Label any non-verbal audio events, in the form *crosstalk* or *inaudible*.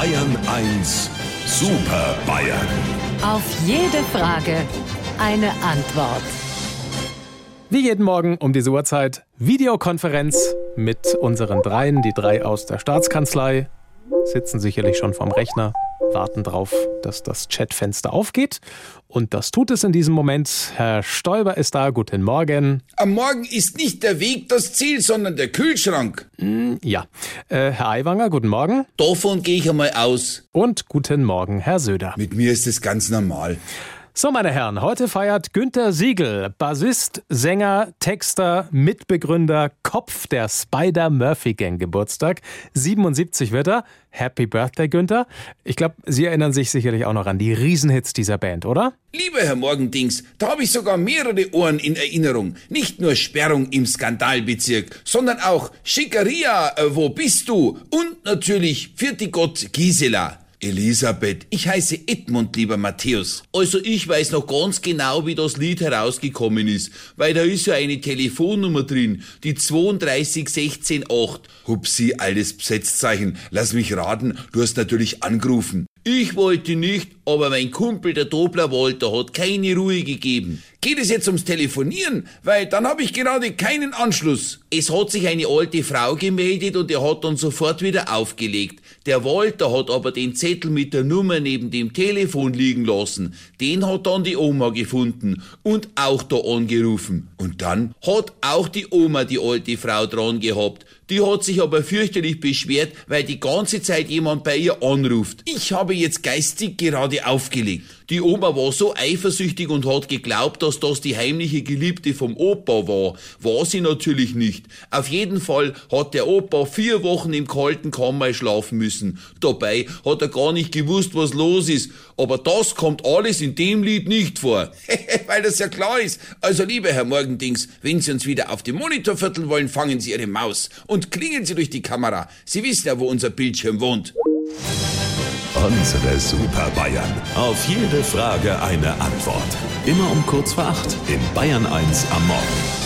Bayern 1 Super Bayern. Auf jede Frage eine Antwort. Wie jeden Morgen um diese Uhrzeit Videokonferenz mit unseren dreien. Die drei aus der Staatskanzlei sitzen sicherlich schon vom Rechner, warten darauf, dass das Chatfenster aufgeht. Und das tut es in diesem Moment. Herr Stoiber ist da. Guten Morgen. Am Morgen ist nicht der Weg das Ziel, sondern der Kühlschrank. Ja. Äh, Herr Aiwanger, guten Morgen. Davon gehe ich einmal aus. Und guten Morgen, Herr Söder. Mit mir ist es ganz normal. So, meine Herren, heute feiert Günter Siegel, Bassist, Sänger, Texter, Mitbegründer, Kopf der Spider-Murphy-Gang Geburtstag. 77 wird er. Happy Birthday, Günther. Ich glaube, Sie erinnern sich sicherlich auch noch an die Riesenhits dieser Band, oder? Lieber Herr Morgendings, da habe ich sogar mehrere Ohren in Erinnerung. Nicht nur Sperrung im Skandalbezirk, sondern auch Schickeria, äh, wo bist du? Und natürlich Vierte Gott Gisela. Elisabeth, ich heiße Edmund, lieber Matthäus. Also ich weiß noch ganz genau, wie das Lied herausgekommen ist, weil da ist ja eine Telefonnummer drin, die 32168. Hupsi, altes Besetzzeichen. Lass mich raten, du hast natürlich angerufen. Ich wollte nicht, aber mein Kumpel, der Dobler Walter, hat keine Ruhe gegeben. Geht es jetzt ums Telefonieren? Weil dann habe ich gerade keinen Anschluss. Es hat sich eine alte Frau gemeldet und er hat dann sofort wieder aufgelegt. Der Walter hat aber den Zettel mit der Nummer neben dem Telefon liegen lassen. Den hat dann die Oma gefunden und auch da angerufen. Und dann hat auch die Oma die alte Frau dran gehabt. Die hat sich aber fürchterlich beschwert, weil die ganze Zeit jemand bei ihr anruft. Ich habe jetzt geistig gerade aufgelegt. Die Oma war so eifersüchtig und hat geglaubt, dass das die heimliche Geliebte vom Opa war. War sie natürlich nicht. Auf jeden Fall hat der Opa vier Wochen im kalten Kammer schlafen müssen. Dabei hat er gar nicht gewusst, was los ist. Aber das kommt alles in dem Lied nicht vor. *laughs* Weil das ja klar ist. Also lieber Herr Morgendings, wenn Sie uns wieder auf dem Monitor vierteln wollen, fangen Sie Ihre Maus und klingen Sie durch die Kamera. Sie wissen ja, wo unser Bildschirm wohnt. Unsere Super Bayern. Auf jede Frage eine Antwort. Immer um kurz vor acht in Bayern 1 am Morgen.